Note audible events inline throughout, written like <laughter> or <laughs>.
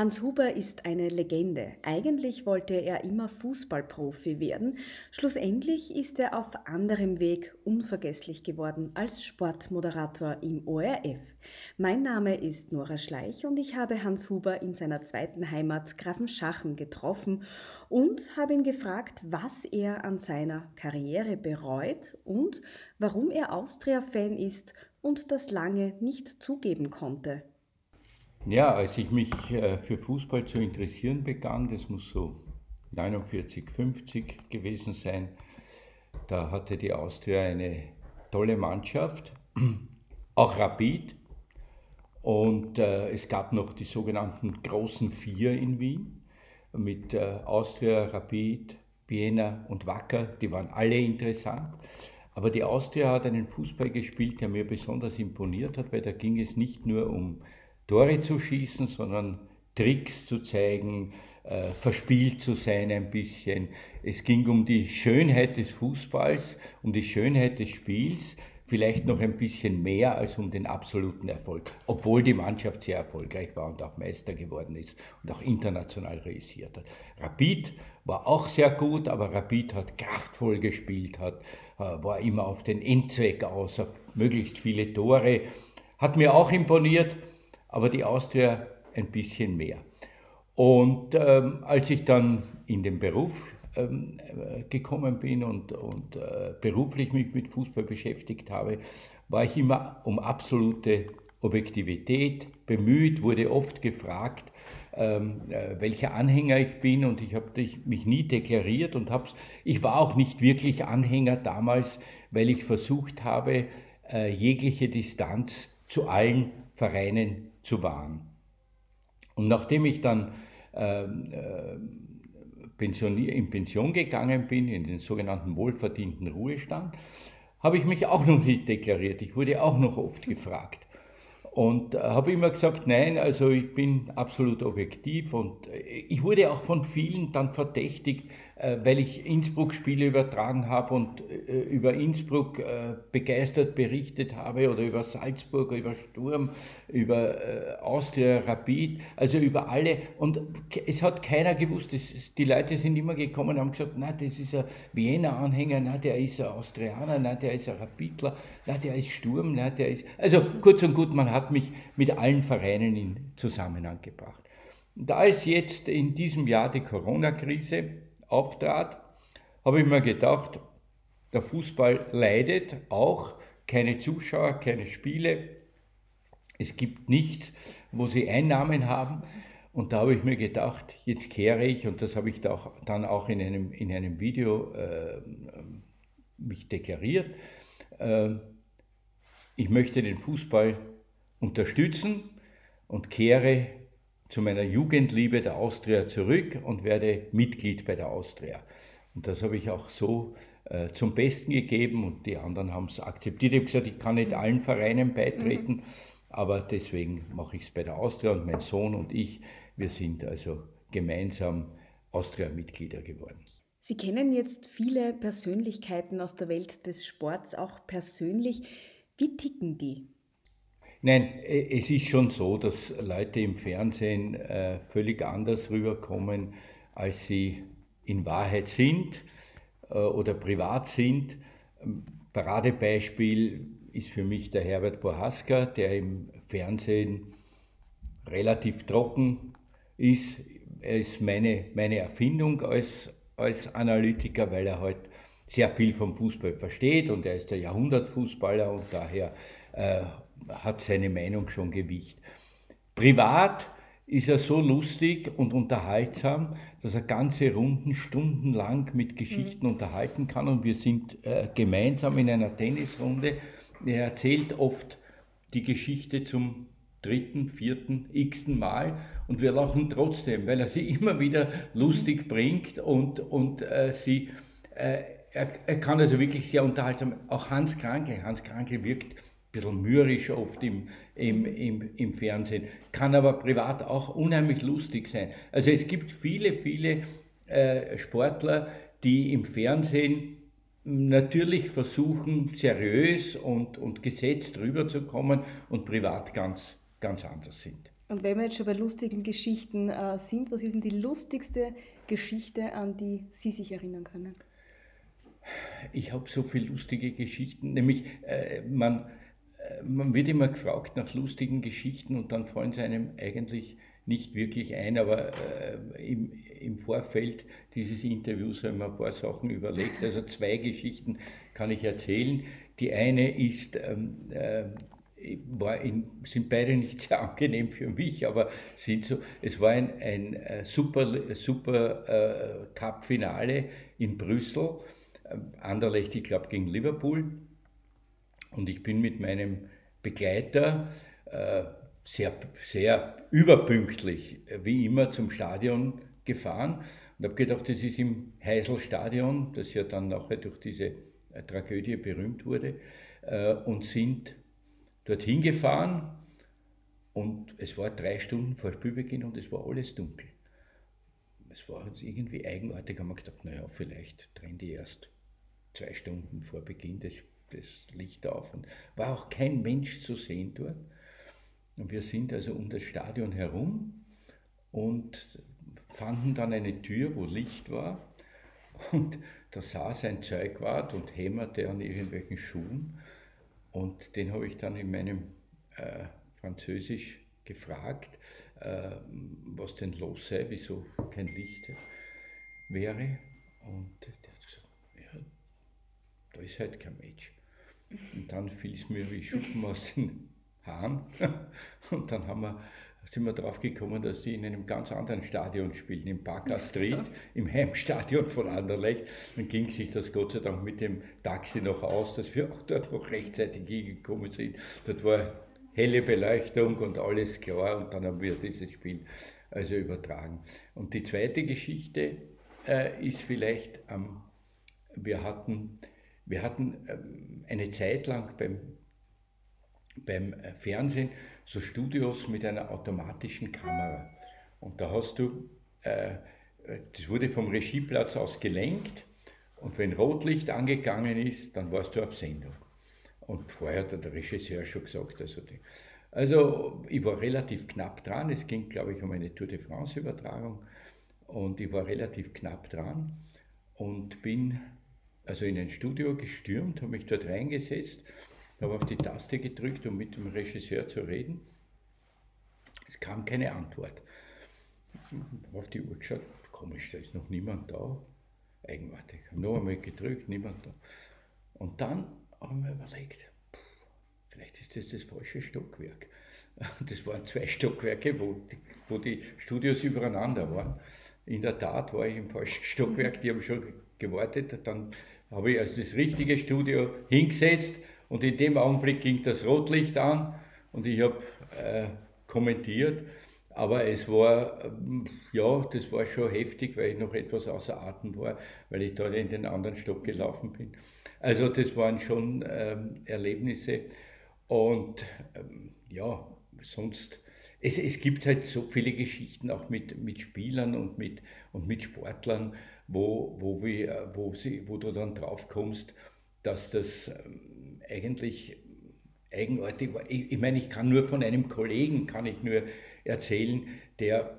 Hans Huber ist eine Legende. Eigentlich wollte er immer Fußballprofi werden. Schlussendlich ist er auf anderem Weg unvergesslich geworden als Sportmoderator im ORF. Mein Name ist Nora Schleich und ich habe Hans Huber in seiner zweiten Heimat Grafenschachen getroffen und habe ihn gefragt, was er an seiner Karriere bereut und warum er Austria-Fan ist und das lange nicht zugeben konnte. Ja, als ich mich äh, für Fußball zu interessieren begann, das muss so 49, 50 gewesen sein, da hatte die Austria eine tolle Mannschaft, <clears throat> auch Rapid. Und äh, es gab noch die sogenannten großen Vier in Wien mit äh, Austria, Rapid, Vienna und Wacker. Die waren alle interessant. Aber die Austria hat einen Fußball gespielt, der mir besonders imponiert hat, weil da ging es nicht nur um Tore zu schießen, sondern Tricks zu zeigen, äh, verspielt zu sein ein bisschen. Es ging um die Schönheit des Fußballs, um die Schönheit des Spiels, vielleicht noch ein bisschen mehr als um den absoluten Erfolg, obwohl die Mannschaft sehr erfolgreich war und auch Meister geworden ist und auch international realisiert hat. Rapid war auch sehr gut, aber Rapid hat kraftvoll gespielt, hat, äh, war immer auf den Endzweck aus, auf möglichst viele Tore, hat mir auch imponiert aber die Austria ein bisschen mehr. Und ähm, als ich dann in den Beruf ähm, äh, gekommen bin und, und äh, beruflich mich mit Fußball beschäftigt habe, war ich immer um absolute Objektivität bemüht, wurde oft gefragt, ähm, äh, welcher Anhänger ich bin und ich habe mich nie deklariert und hab's, ich war auch nicht wirklich Anhänger damals, weil ich versucht habe, äh, jegliche Distanz zu allen Vereinen zu wahren. Und nachdem ich dann äh, pensionier, in Pension gegangen bin, in den sogenannten wohlverdienten Ruhestand, habe ich mich auch noch nicht deklariert. Ich wurde auch noch oft gefragt. Und äh, habe immer gesagt, nein, also ich bin absolut objektiv und äh, ich wurde auch von vielen dann verdächtigt, äh, weil ich Innsbruck-Spiele übertragen habe und äh, über Innsbruck äh, begeistert berichtet habe oder über Salzburg, über Sturm, über Austria Rapid, also über alle. Und es hat keiner gewusst, die Leute sind immer gekommen und haben gesagt, na, das ist ein Wiener-Anhänger, na, der ist ein Austrianer, na, der ist ein Rapidler, na, der ist Sturm, na, der ist... Also kurz und gut, man hat mich mit allen Vereinen in Zusammenhang gebracht. Da ist jetzt in diesem Jahr die Corona-Krise, auftrat, habe ich mir gedacht, der Fußball leidet auch, keine Zuschauer, keine Spiele, es gibt nichts, wo sie Einnahmen haben. Und da habe ich mir gedacht, jetzt kehre ich, und das habe ich da auch, dann auch in einem, in einem Video äh, mich deklariert, äh, ich möchte den Fußball unterstützen und kehre zu meiner Jugendliebe der Austria zurück und werde Mitglied bei der Austria. Und das habe ich auch so äh, zum Besten gegeben und die anderen haben es akzeptiert. Ich habe gesagt, ich kann nicht allen Vereinen beitreten, mhm. aber deswegen mache ich es bei der Austria und mein Sohn und ich, wir sind also gemeinsam Austria-Mitglieder geworden. Sie kennen jetzt viele Persönlichkeiten aus der Welt des Sports auch persönlich. Wie ticken die? Nein, es ist schon so, dass Leute im Fernsehen äh, völlig anders rüberkommen, als sie in Wahrheit sind äh, oder privat sind. Ähm, Paradebeispiel ist für mich der Herbert Bohaska, der im Fernsehen relativ trocken ist. Er ist meine, meine Erfindung als, als Analytiker, weil er halt sehr viel vom Fußball versteht und er ist der Jahrhundertfußballer und daher äh, hat seine Meinung schon Gewicht. Privat ist er so lustig und unterhaltsam, dass er ganze Runden stundenlang mit Geschichten mhm. unterhalten kann und wir sind äh, gemeinsam in einer Tennisrunde. Er erzählt oft die Geschichte zum dritten, vierten, x-ten Mal und wir lachen trotzdem, weil er sie <laughs> immer wieder lustig bringt und, und äh, sie, äh, er, er, kann also wirklich sehr unterhaltsam, auch Hans Krankel, Hans Krankel wirkt bisschen mürrisch oft im, im, im, im Fernsehen, kann aber privat auch unheimlich lustig sein. Also es gibt viele, viele äh, Sportler, die im Fernsehen natürlich versuchen, seriös und, und gesetzt rüberzukommen und privat ganz, ganz anders sind. Und wenn wir jetzt schon bei lustigen Geschichten äh, sind, was ist denn die lustigste Geschichte, an die Sie sich erinnern können? Ich habe so viele lustige Geschichten, nämlich äh, man, man wird immer gefragt nach lustigen Geschichten und dann fallen sie einem eigentlich nicht wirklich ein, aber äh, im, im Vorfeld dieses Interviews haben wir ein paar Sachen überlegt. Also zwei Geschichten kann ich erzählen. Die eine ist, ähm, äh, in, sind beide nicht sehr angenehm für mich, aber sind so, es war ein, ein äh, super, super äh, Cup-Finale in Brüssel, äh, Anderlecht, ich glaube, gegen Liverpool. Und ich bin mit meinem Begleiter äh, sehr, sehr überpünktlich, wie immer, zum Stadion gefahren und habe gedacht, das ist im Heiselstadion, das ja dann nachher durch diese äh, Tragödie berühmt wurde, äh, und sind dorthin gefahren und es war drei Stunden vor Spielbeginn und es war alles dunkel. Es war irgendwie eigenartig, haben wir gedacht, naja, vielleicht drehen die erst zwei Stunden vor Beginn das, das Licht auf. Und war auch kein Mensch zu sehen dort. Und wir sind also um das Stadion herum und fanden dann eine Tür, wo Licht war. Und da saß ein Zeugwart und hämmerte an irgendwelchen Schuhen. Und den habe ich dann in meinem äh, Französisch gefragt, äh, was denn los sei, wieso kein Licht wäre. Und der hat gesagt, ja, da ist halt kein Mensch. Und dann fiel es mir wie Schuppen aus den Haaren. <laughs> Und dann haben wir, sind wir drauf gekommen, dass die in einem ganz anderen Stadion spielen, im Park Astrid, so. im Heimstadion von Anderlecht. Dann ging sich das Gott sei Dank mit dem Taxi noch aus, dass wir auch dort noch rechtzeitig hingekommen sind. Dort war helle Beleuchtung und alles klar und dann haben wir dieses Spiel also übertragen. Und die zweite Geschichte äh, ist vielleicht, ähm, wir hatten, wir hatten ähm, eine Zeit lang beim beim äh, Fernsehen so Studios mit einer automatischen Kamera. Und da hast du, äh, das wurde vom Regieplatz aus gelenkt und wenn Rotlicht angegangen ist, dann warst du auf Sendung. Und vorher hat der Regisseur schon gesagt, also, die, also ich war relativ knapp dran, es ging glaube ich um eine Tour de France Übertragung und ich war relativ knapp dran und bin also in ein Studio gestürmt, habe mich dort reingesetzt habe auf die Taste gedrückt, um mit dem Regisseur zu reden. Es kam keine Antwort. Ich Auf die Uhr geschaut, komisch, da ist noch niemand da. Eigenartig. Noch einmal gedrückt, niemand da. Und dann habe ich mir überlegt, vielleicht ist das das falsche Stockwerk. <laughs> Das waren zwei Stockwerke, wo die, wo die Studios übereinander waren. In der Tat war ich im falschen Stockwerk, die haben schon gewartet. Dann habe ich also das richtige Studio hingesetzt und in dem Augenblick ging das Rotlicht an und ich habe äh, kommentiert. Aber es war, ähm, ja, das war schon heftig, weil ich noch etwas außer Atem war, weil ich da in den anderen Stock gelaufen bin. Also das waren schon ähm, Erlebnisse. Und ähm, ja, sonst, es, es gibt halt so viele Geschichten auch mit, mit Spielern und mit, und mit Sportlern, wo, wo, wir, wo, sie, wo du dann drauf kommst, dass das ähm, eigentlich eigenartig war. Ich, ich meine, ich kann nur von einem Kollegen, kann ich nur erzählen, der,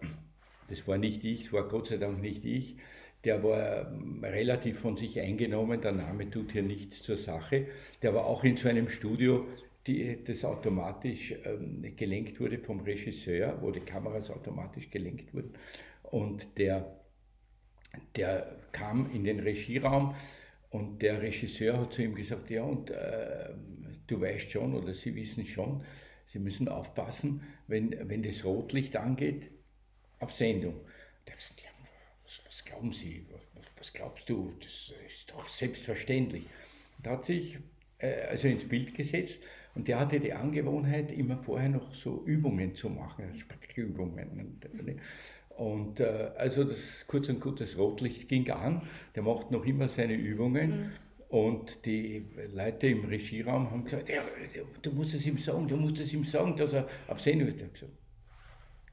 das war nicht ich, das war Gott sei Dank nicht ich, der war ähm, relativ von sich eingenommen, der Name tut hier nichts zur Sache, der war auch in so einem Studio, die, das automatisch ähm, gelenkt wurde vom Regisseur, wo die Kameras automatisch gelenkt wurden. Und der, der kam in den Regieraum und der Regisseur hat zu ihm gesagt, ja, und äh, du weißt schon oder Sie wissen schon, Sie müssen aufpassen, wenn, wenn das Rotlicht angeht, auf Sendung. Der hat gesagt, ja, was, was glauben Sie, was, was, glaubst du, das ist doch selbstverständlich. Da hat sich äh, also ins Bild gesetzt und der hatte die Angewohnheit, immer vorher noch so Übungen zu machen, Sprechübungen. Und äh, also das kurz und gut, das Rotlicht ging an, der macht noch immer seine Übungen. Mhm. Und die Leute im Regieraum haben gesagt, ja, du musst es ihm sagen, du musst es ihm sagen, dass er auf ist. Der gesagt,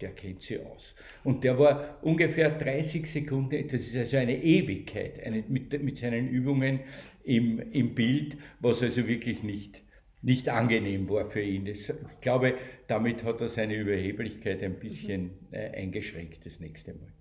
der kennt sie aus. Und der war ungefähr 30 Sekunden, das ist also eine Ewigkeit, eine, mit, mit seinen Übungen im, im Bild, was also wirklich nicht nicht angenehm war für ihn. Ich glaube, damit hat er seine Überheblichkeit ein bisschen äh, eingeschränkt das nächste Mal.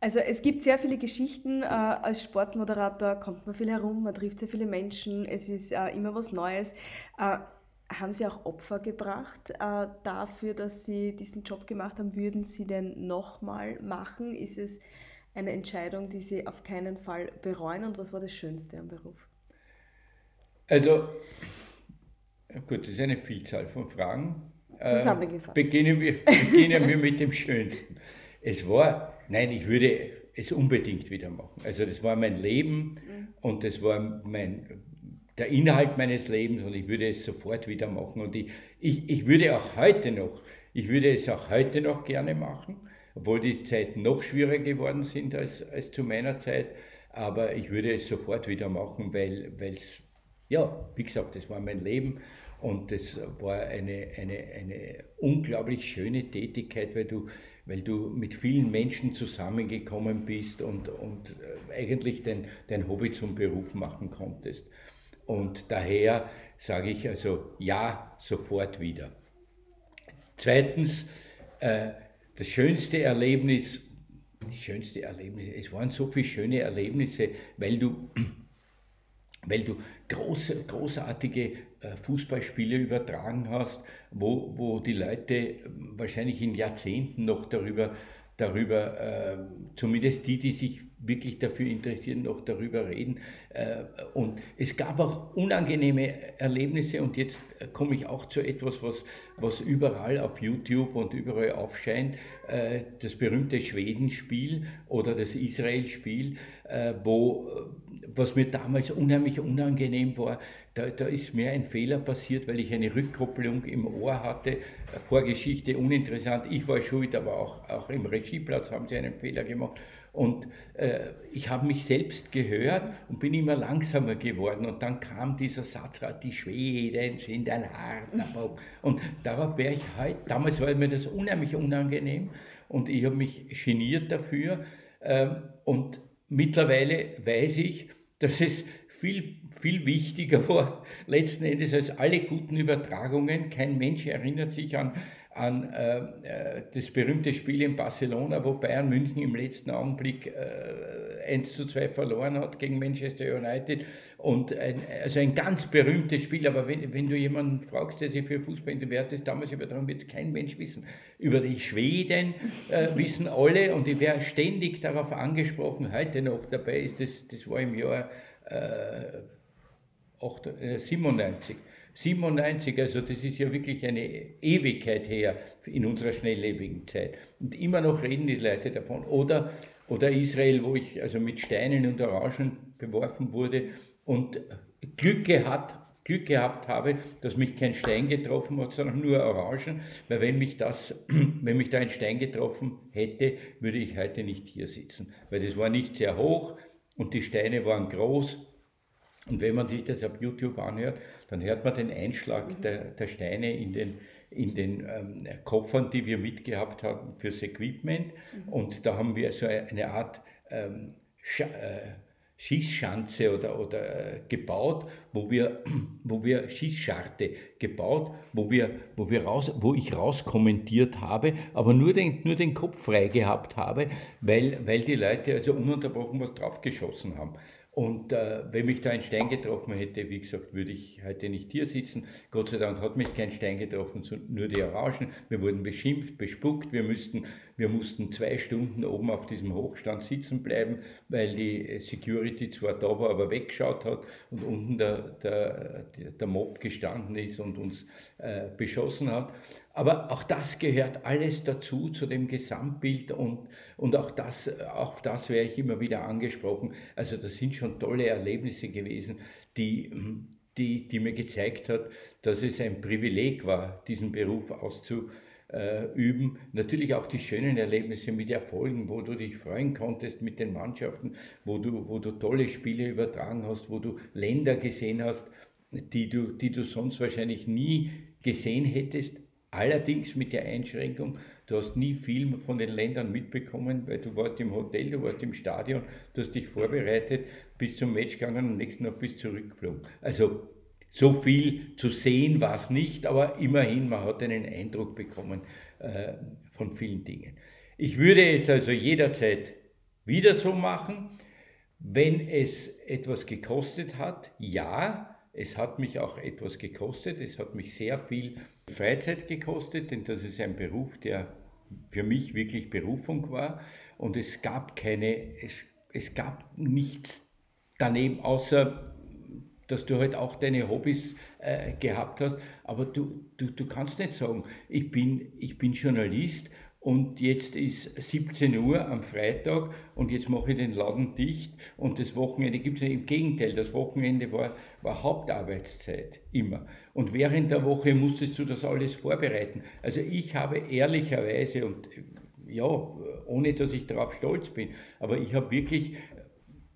Also es gibt sehr viele Geschichten. Äh, als Sportmoderator kommt man viel herum, man trifft sehr viele Menschen, es ist äh, immer was Neues. Haben Sie auch Opfer gebracht dafür, dass Sie diesen Job gemacht haben? Würden Sie denn nochmal machen? Ist es eine Entscheidung, die Sie auf keinen Fall bereuen? Und was war das Schönste am Beruf? Also, gut, das ist eine Vielzahl von Fragen. Äh, Zusammengefasst. beginnen, wir, <laughs> beginnen wir mit dem Schönsten. Es war, nein, ich würde es unbedingt wieder machen. Also das war mein Leben mhm. und das war mein, der Inhalt meines Lebens und ich würde es sofort wieder machen. Und ich, ich, ich würde auch heute noch, ich würde es auch heute noch gerne machen, obwohl die Zeiten noch schwieriger geworden sind als, als zu meiner Zeit. Aber ich würde es sofort wieder machen, weil es, ja, wie gesagt, das war mein Leben und das war eine, eine, eine unglaublich schöne Tätigkeit, weil du, weil du mit vielen Menschen zusammengekommen bist und, und äh, eigentlich dein, dein Hobby zum Beruf machen konntest. Und daher sage ich also ja, sofort wieder. Zweitens, äh, das schönste Erlebnis, das schönste Erlebnis, es waren so viele schöne Erlebnisse, weil du, weil du große, großartige äh, Fußballspiele übertragen hast, wo, wo die Leute wahrscheinlich in Jahrzehnten noch darüber, darüber äh, zumindest die, die sich wirklich dafür interessieren, noch darüber reden. Äh, und es gab auch unangenehme Erlebnisse und jetzt komme ich auch zu etwas, was, was überall auf YouTube und überall aufscheint, äh, das berühmte Schwedenspiel oder das Israel-Spiel, äh, was mir damals unheimlich unangenehm war, da, da, ist mir ein Fehler passiert, weil ich eine Rückkopplung im Ohr hatte. Vorgeschichte uninteressant. Ich war schuld, aber auch, auch im Regieplatz haben sie einen Fehler gemacht. Und äh, ich habe mich selbst gehört und bin immer langsamer geworden. Und dann kam dieser Satz, die Schweden sind ein harter Und darauf wäre ich heute, damals war mir das unheimlich unangenehm und ich habe mich geniert dafür. Ähm, und mittlerweile weiß ich, dass es viel, viel wichtiger <laughs> war, letzten Endes als alle guten Übertragungen. Kein Mensch erinnert sich an an äh, äh, das berühmte Spiel in Barcelona, wo Bayern München im letzten Augenblick äh, 1 zu 2 verloren hat gegen Manchester United. Und ein, also ein ganz berühmtes Spiel, aber wenn, wenn du jemanden fragst, der sich für Fußball interessiert ist, damals übertragen, wird es kein Mensch wissen. Über die Schweden äh, <laughs> wissen alle und ich wäre ständig darauf angesprochen, heute noch dabei ist, das, das war im Jahr 8, 97 97, also das ist ja wirklich eine Ewigkeit her in unserer schnelllebigen Zeit. Und immer noch reden die Leute davon. Oder, oder Israel, wo ich also mit Steinen und Orangen beworfen wurde und Glück gehabt, Glück gehabt habe, dass mich kein Stein getroffen hat, sondern nur Orangen, weil wenn mich, das, <clears throat> wenn mich da ein Stein getroffen hätte, würde ich heute nicht hier sitzen, weil das war nicht sehr hoch und die Steine waren groß und wenn man sich das auf YouTube anhört, dann hört man den Einschlag mhm. der, der, Steine in den, in den ähm, Koffern, die wir mitgehabt haben fürs Equipment. Mhm. Und da haben wir so eine Art ähm, Sch äh, Schießschanze oder, oder äh, gebaut, wo wir, <clears throat> wo wir Schießscharte gebaut, wo, wir, wo, wir raus, wo ich rauskommentiert habe, aber nur den, nur den Kopf frei gehabt habe, weil, weil die Leute also ununterbrochen was draufgeschossen haben. Und äh, wenn mich da ein Stein getroffen hätte, wie gesagt, würde ich heute nicht hier sitzen. Gott sei Dank hat mich kein Stein getroffen, nur die Orangen. Wir wurden beschimpft, bespuckt. Wir, müssten, wir mussten zwei Stunden oben auf diesem Hochstand sitzen bleiben, weil die Security zwar da war, aber weggeschaut hat und unten der, der, der Mob gestanden ist und uns äh, beschossen hat. Aber auch das gehört alles dazu, zu dem Gesamtbild und, und auch das, auch das wäre ich immer wieder angesprochen. Also das sind schon tolle Erlebnisse gewesen, die, die, die mir gezeigt hat, dass es ein Privileg war, diesen Beruf auszuüben. Natürlich auch die schönen Erlebnisse mit Erfolgen, wo du dich freuen konntest mit den Mannschaften, wo du, wo du tolle Spiele übertragen hast, wo du Länder gesehen hast, die du, die du sonst wahrscheinlich nie gesehen hättest Allerdings mit der Einschränkung, du hast nie viel von den Ländern mitbekommen, weil du warst im Hotel, du warst im Stadion, du hast dich vorbereitet, bis zum Match gegangen und am nächsten Tag bist zurückgeflogen. Also so viel zu sehen war es nicht, aber immerhin, man hat einen Eindruck bekommen äh, von vielen Dingen. Ich würde es also jederzeit wieder so machen, wenn es etwas gekostet hat. Ja, es hat mich auch etwas gekostet. Es hat mich sehr viel Freizeit gekostet, denn das ist ein Beruf, der für mich wirklich Berufung war. Und es gab keine, es, es gab nichts daneben, außer dass du halt auch deine Hobbys äh, gehabt hast. Aber du, du, du kannst nicht sagen, ich bin, ich bin Journalist und jetzt ist 17 Uhr am Freitag und jetzt mache ich den Laden dicht und das Wochenende gibt es ja im Gegenteil, das Wochenende war, war Hauptarbeitszeit immer. Und während der Woche musstest du das alles vorbereiten. Also ich habe ehrlicherweise und ja, ohne dass ich darauf stolz bin, aber ich habe wirklich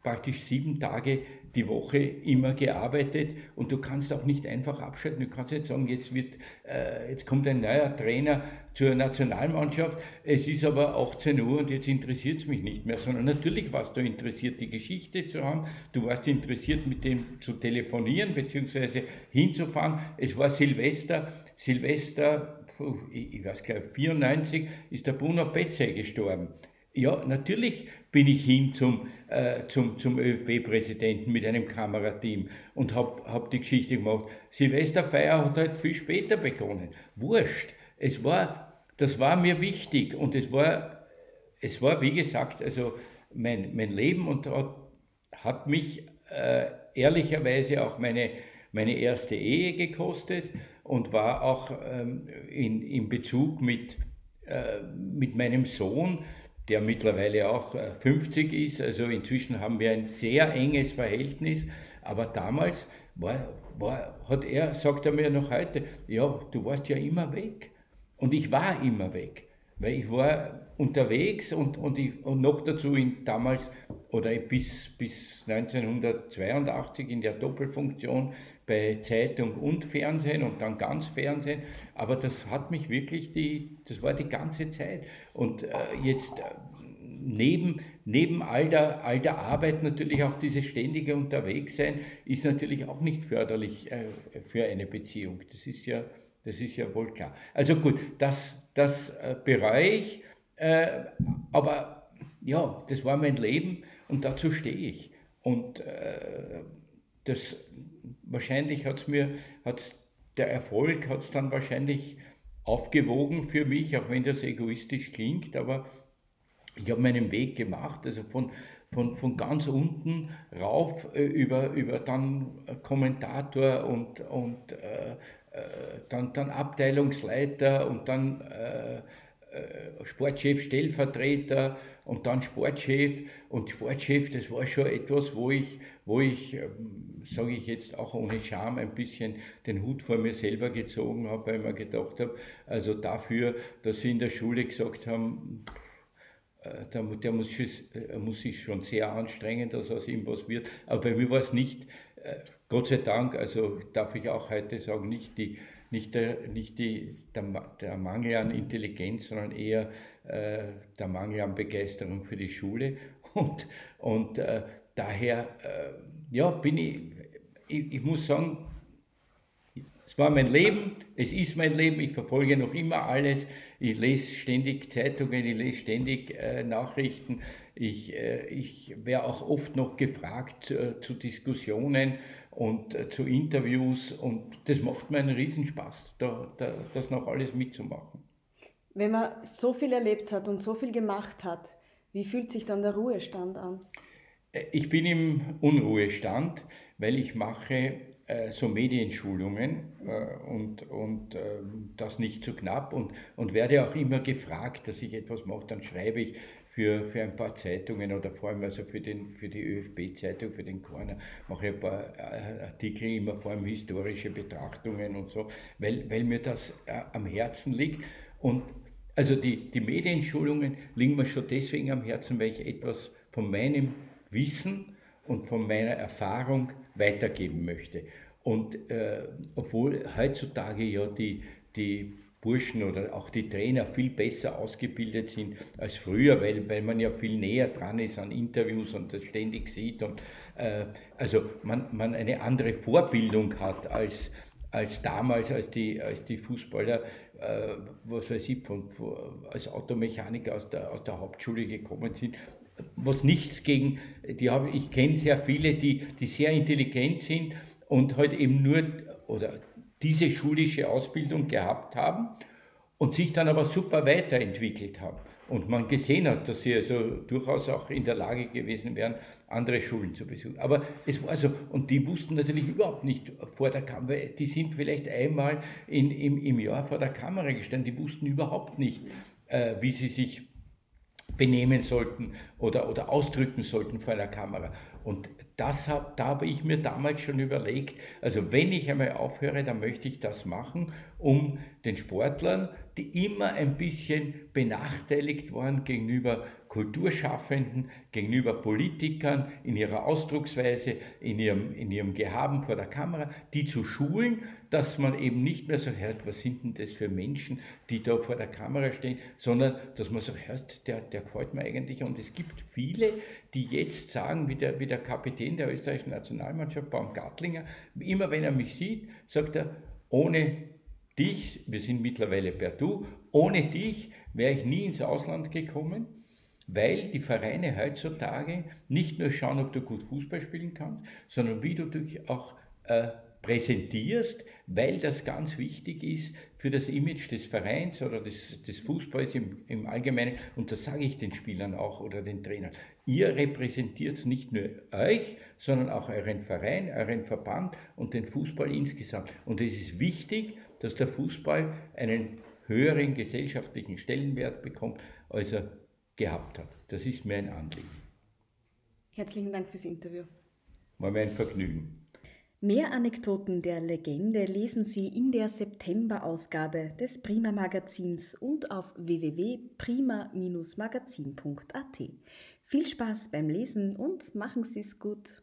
praktisch sieben Tage die Woche immer gearbeitet und du kannst auch nicht einfach abschalten. Du kannst nicht sagen, jetzt, wird, äh, jetzt kommt ein neuer Trainer zur Nationalmannschaft, es ist aber 18 Uhr und jetzt interessiert es mich nicht mehr, sondern natürlich warst du interessiert, die Geschichte zu haben, du warst interessiert, mit dem zu telefonieren bzw. hinzufahren. Es war Silvester, Silvester, ich weiß gar nicht, 94 ist der Bruno Petze gestorben. Ja, natürlich bin ich hin zum, äh, zum, zum ÖFB-Präsidenten mit einem Kamerateam und habe hab die Geschichte gemacht. Silvesterfeier hat halt viel später begonnen. Wurscht. Es war, das war mir wichtig und es war, es war wie gesagt, also mein, mein Leben und hat, hat mich äh, ehrlicherweise auch meine, meine erste Ehe gekostet und war auch ähm, in, in Bezug mit, äh, mit meinem Sohn der mittlerweile auch 50 äh, ist. Also inzwischen haben wir ein sehr enges Verhältnis. Aber damals war, war, hat er, sagt er mir noch heute, ja, du warst ja immer weg. Und ich war immer weg. Weil ich war unterwegs und, und, ich, und noch dazu in damals oder bis, bis 1982 in der Doppelfunktion bei Zeitung und Fernsehen und dann ganz Fernsehen. Aber das hat mich wirklich, die, das war die ganze Zeit. Und äh, jetzt äh, neben, neben all, der, all der Arbeit natürlich auch dieses ständige Unterwegssein ist natürlich auch nicht förderlich äh, für eine Beziehung. Das ist ja, das ist ja wohl klar. Also gut, das, das äh, ich, äh, aber ja, das war mein Leben und dazu stehe ich. Und äh, das wahrscheinlich hat es mir, hat's, der Erfolg hat es dann wahrscheinlich aufgewogen für mich, auch wenn das egoistisch klingt, aber ich habe meinen Weg gemacht, also von, von, von ganz unten rauf äh, über, über dann Kommentator und, und äh, äh, dann, dann Abteilungsleiter und dann äh, Sportchef, Stellvertreter und dann Sportchef. Und Sportchef, das war schon etwas, wo ich, wo ich ähm, sage ich jetzt auch ohne Scham, ein bisschen den Hut vor mir selber gezogen habe, weil ich mir gedacht habe, also dafür, dass sie in der Schule gesagt haben, der, der muss, muss, sich schon sehr anstrengen, dass aus ihm was wird. Aber bei mir war es nicht, Gott sei Dank, also darf ich auch heute sagen, nicht, die, nicht, der, nicht die, der, der Mangel an Intelligenz, sondern eher äh, der Mangel an Begeisterung für die Schule. <laughs> Und, und äh, daher, äh, ja, bin ich, ich, ich muss sagen, es war mein Leben, es ist mein Leben, ich verfolge noch immer alles, ich lese ständig Zeitungen, ich lese ständig äh, Nachrichten, ich, äh, ich werde auch oft noch gefragt äh, zu Diskussionen und äh, zu Interviews und das macht mir einen Riesenspaß, da, da, das noch alles mitzumachen. Wenn man so viel erlebt hat und so viel gemacht hat, wie fühlt sich dann der Ruhestand an? Äh, ich bin im Unruhestand, weil ich mache äh, so Medienschulungen äh, und, und äh, das nicht zu knapp und, und werde auch immer gefragt, dass ich etwas mache, dann schreibe ich für, für ein paar Zeitungen oder vor allem also für, den, für die ÖFB-Zeitung, für den Corner, mache ich ein paar äh, Artikel, immer vor allem historische Betrachtungen und so, weil, weil mir das äh, am Herzen liegt. Und also die, die Medienschulungen liegen mir schon deswegen am Herzen, weil ich etwas von meinem Wissen und von meiner Erfahrung weitergeben möchte. Und äh, obwohl heutzutage ja die, die, Burschen oder auch die Trainer viel besser ausgebildet sind als früher, weil, weil man ja viel näher dran ist an Interviews und das ständig sieht und äh, also man, man eine andere Vorbildung hat als, als damals, als die, als die Fußballer, äh, was weiß ich, von, als Automechaniker aus der, aus der Hauptschule gekommen sind. Was nichts gegen, die habe, ich kenne sehr viele, die, die sehr intelligent sind und halt eben nur, oder diese schulische Ausbildung gehabt haben und sich dann aber super weiterentwickelt haben. Und man gesehen hat, dass sie also durchaus auch in der Lage gewesen wären, andere Schulen zu besuchen. Aber es war so, und die wussten natürlich überhaupt nicht vor der Kamera, die sind vielleicht einmal in, im, im Jahr vor der Kamera gestanden, die wussten überhaupt nicht, äh, wie sie sich benehmen sollten oder, oder ausdrücken sollten vor einer Kamera. Und das hab, da habe ich mir damals schon überlegt, also wenn ich einmal aufhöre, dann möchte ich das machen, um den Sportlern, die immer ein bisschen benachteiligt waren gegenüber Kulturschaffenden, gegenüber Politikern in ihrer Ausdrucksweise, in ihrem, in ihrem Gehaben vor der Kamera, die zu schulen, dass man eben nicht mehr so hört, was sind denn das für Menschen, die da vor der Kamera stehen, sondern dass man so hört, der, der gefällt mir eigentlich. Und es gibt viele, die jetzt sagen, wie der, wie der Kapitän der österreichischen Nationalmannschaft, Baumgartlinger, immer wenn er mich sieht, sagt er, ohne dich, wir sind mittlerweile per Du, ohne dich wäre ich nie ins Ausland gekommen, weil die Vereine heutzutage nicht nur schauen, ob du gut Fußball spielen kannst, sondern wie du dich auch äh, präsentierst, weil das ganz wichtig ist für das Image des Vereins oder des, des Fußballs im, im Allgemeinen. Und das sage ich den Spielern auch oder den Trainern. Ihr repräsentiert nicht nur euch, sondern auch euren Verein, euren Verband und den Fußball insgesamt. Und es ist wichtig, dass der Fußball einen höheren gesellschaftlichen Stellenwert bekommt, als er gehabt hat. Das ist mir ein Anliegen. Herzlichen Dank fürs Interview. War mir ein Vergnügen. Mehr Anekdoten der Legende lesen Sie in der September-Ausgabe des Prima Magazins und auf www.prima-magazin.at. Viel Spaß beim Lesen und machen Sie es gut.